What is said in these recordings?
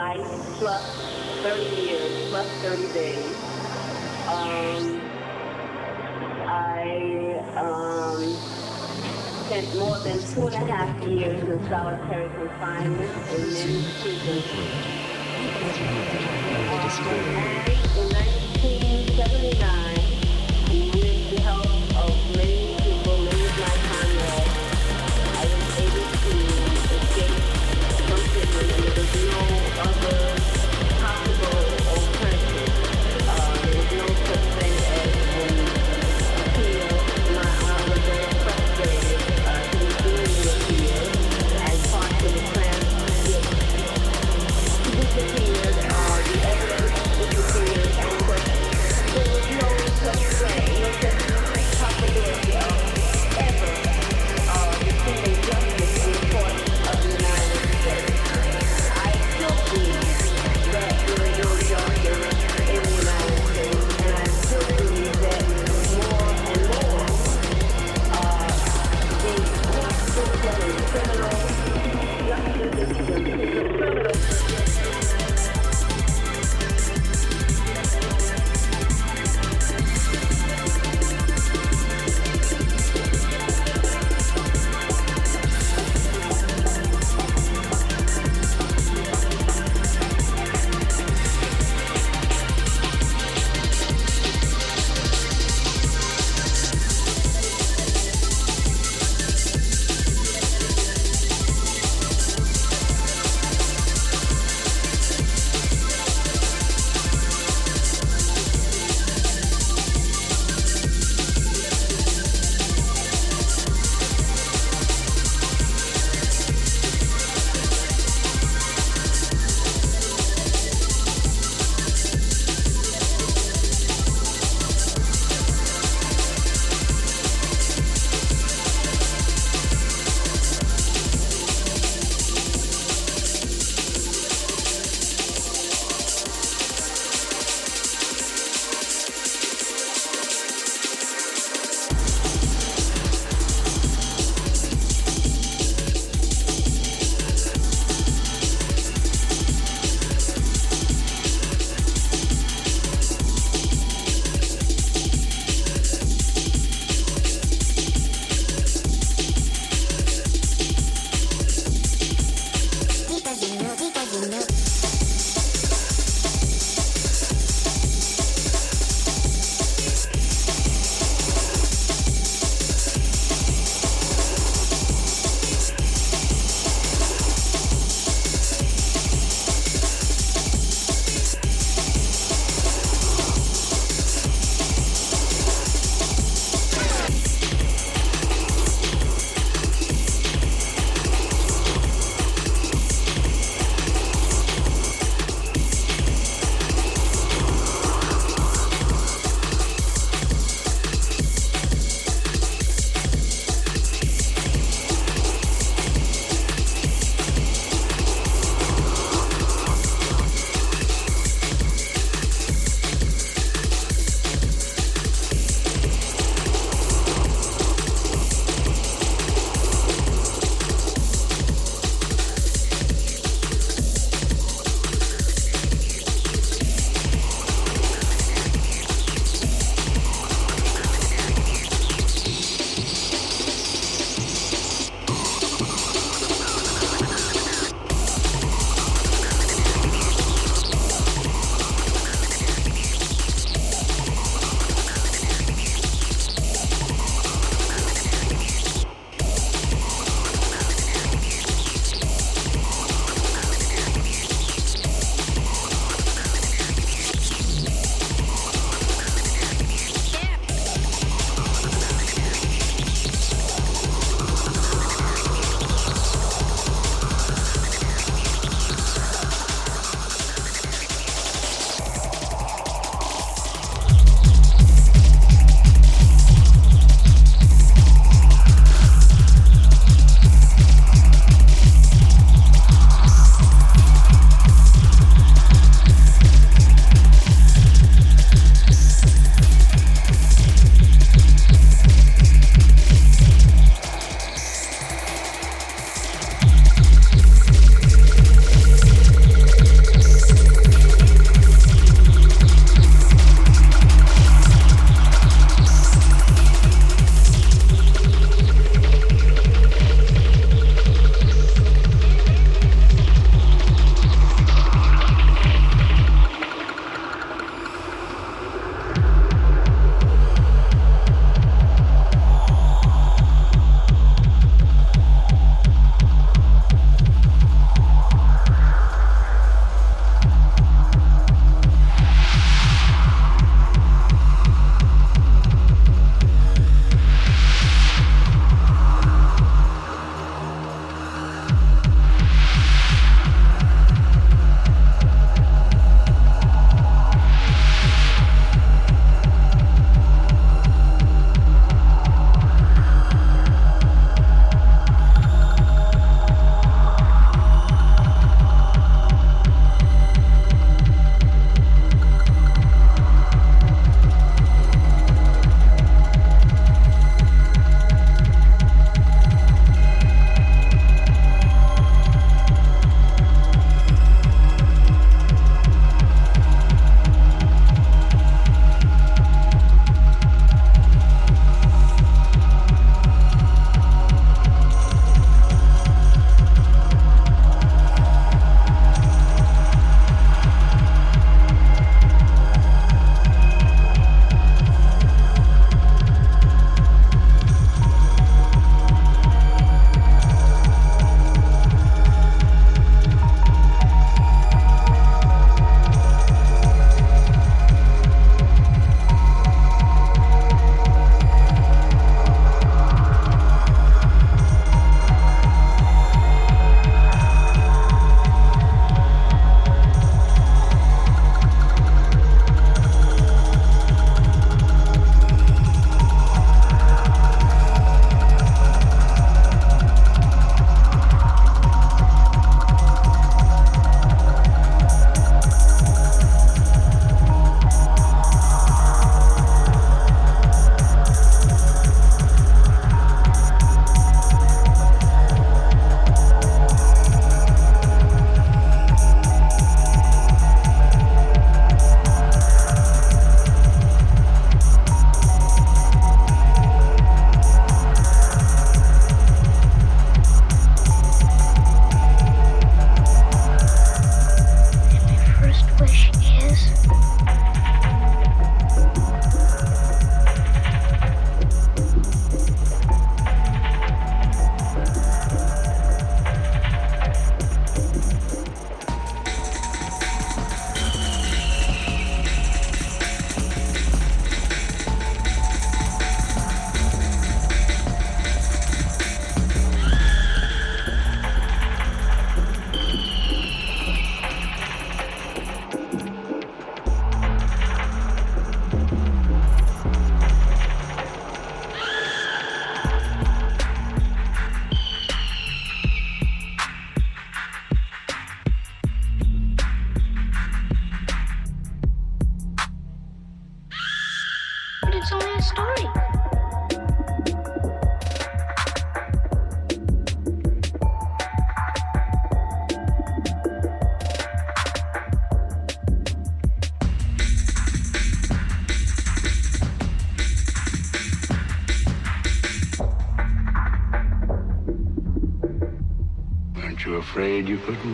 life plus 30 years, plus 30 days. Um, I um, spent more than two and a half years in solitary confinement in many prisons. Um, in 1979,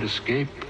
escape.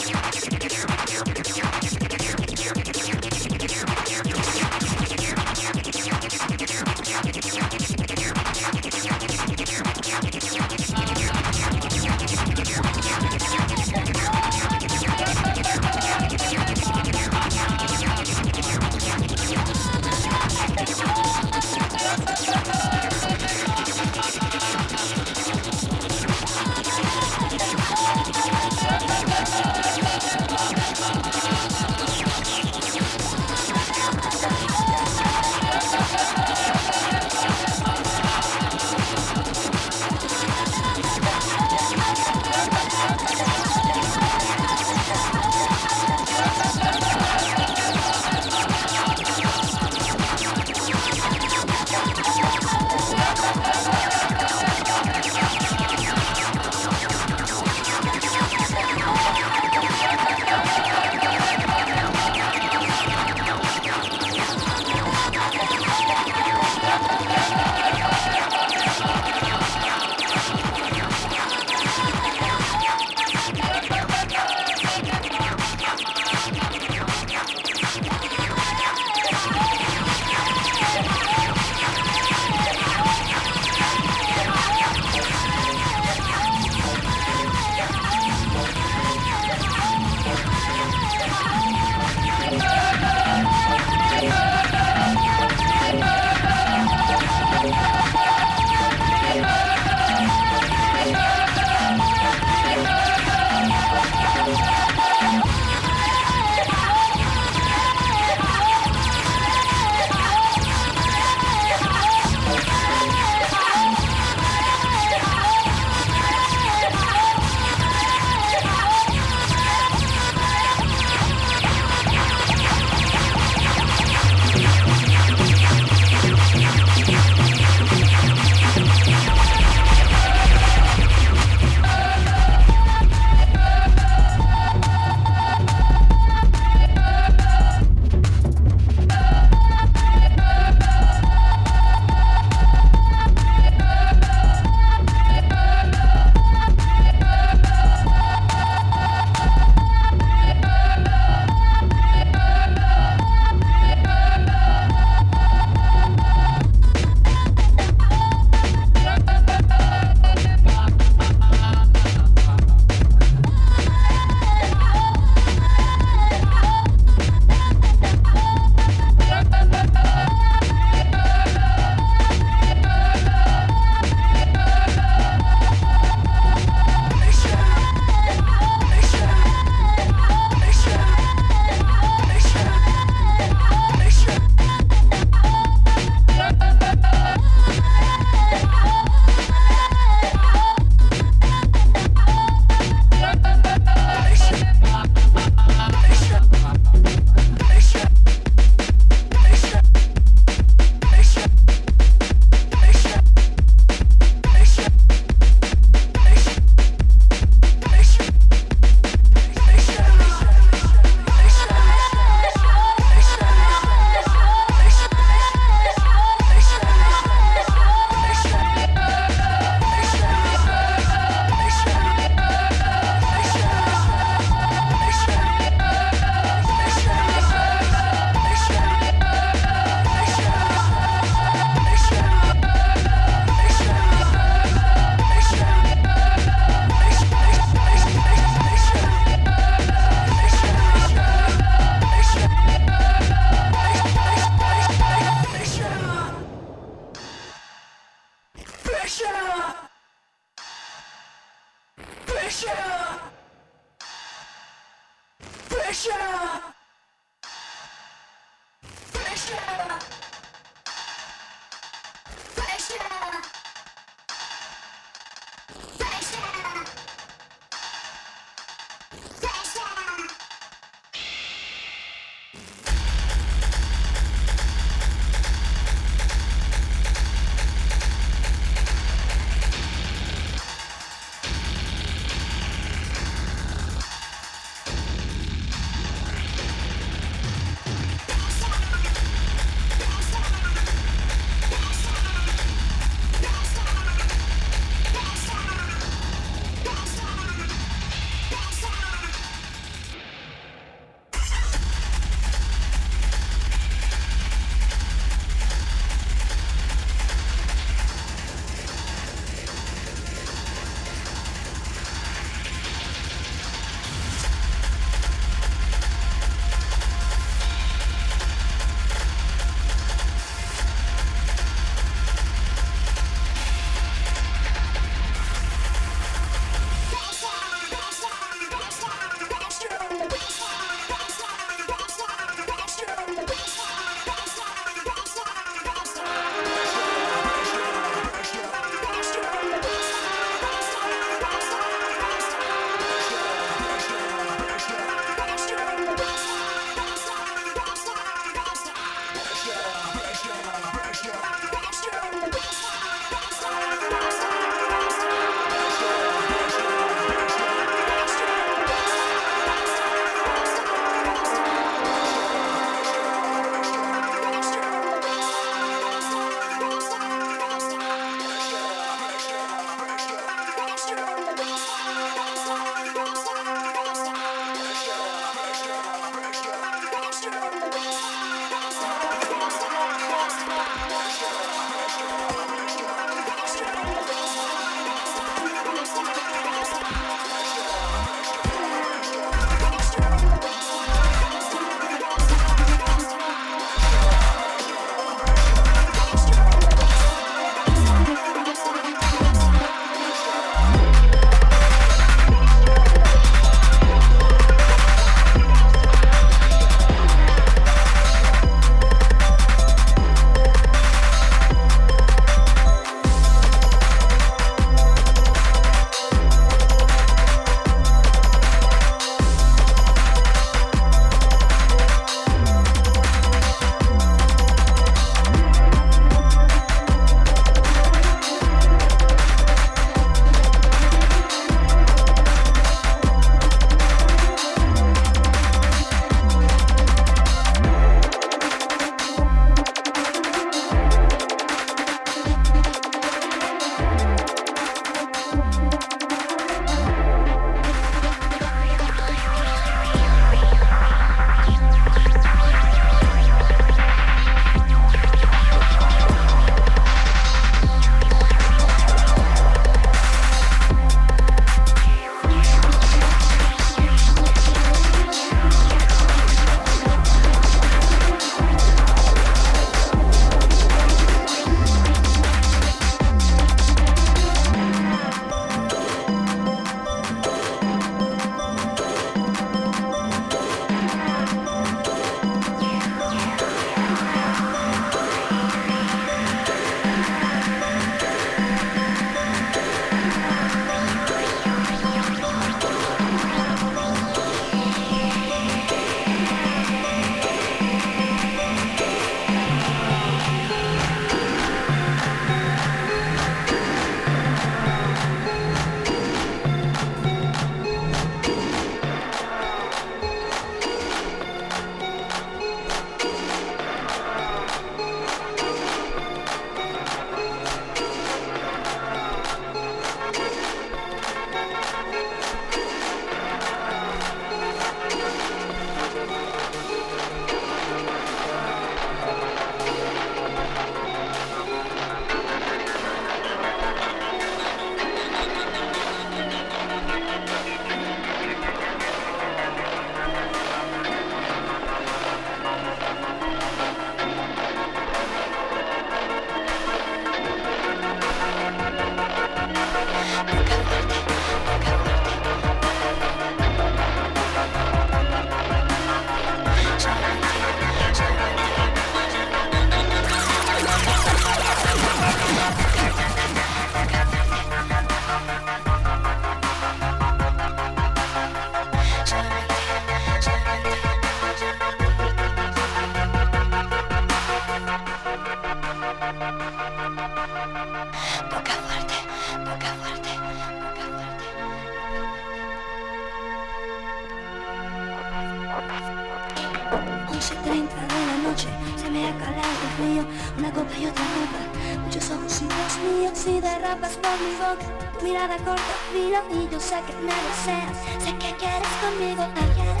10.30 de la noche Se me ha calado el frío Una copa y otra copa Muchos ojos y Dios mío Si derrapas por mi boca Tu mirada corta frío Y yo sé que me deseas Sé que quieres conmigo Tus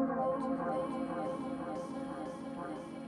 Thank you.